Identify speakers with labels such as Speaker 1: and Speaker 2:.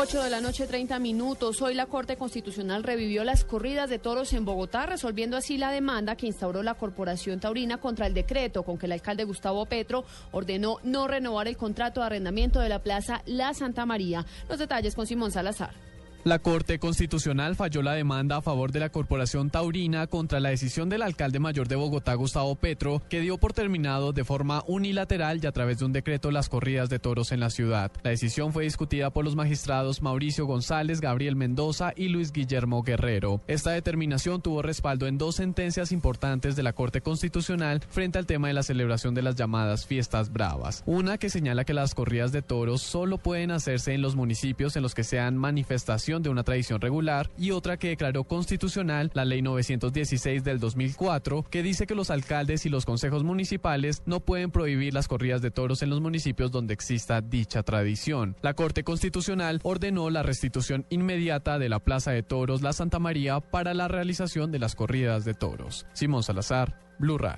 Speaker 1: 8 de la noche, 30 minutos. Hoy la Corte Constitucional revivió las corridas de toros en Bogotá, resolviendo así la demanda que instauró la Corporación Taurina contra el decreto con que el alcalde Gustavo Petro ordenó no renovar el contrato de arrendamiento de la Plaza La Santa María. Los detalles con Simón Salazar.
Speaker 2: La Corte Constitucional falló la demanda a favor de la Corporación Taurina contra la decisión del alcalde mayor de Bogotá, Gustavo Petro, que dio por terminado de forma unilateral y a través de un decreto las corridas de toros en la ciudad. La decisión fue discutida por los magistrados Mauricio González, Gabriel Mendoza y Luis Guillermo Guerrero. Esta determinación tuvo respaldo en dos sentencias importantes de la Corte Constitucional frente al tema de la celebración de las llamadas fiestas bravas. Una que señala que las corridas de toros solo pueden hacerse en los municipios en los que sean manifestaciones de una tradición regular y otra que declaró constitucional la ley 916 del 2004 que dice que los alcaldes y los consejos municipales no pueden prohibir las corridas de toros en los municipios donde exista dicha tradición. La Corte Constitucional ordenó la restitución inmediata de la Plaza de Toros La Santa María para la realización de las corridas de toros. Simón Salazar, Blue Radio.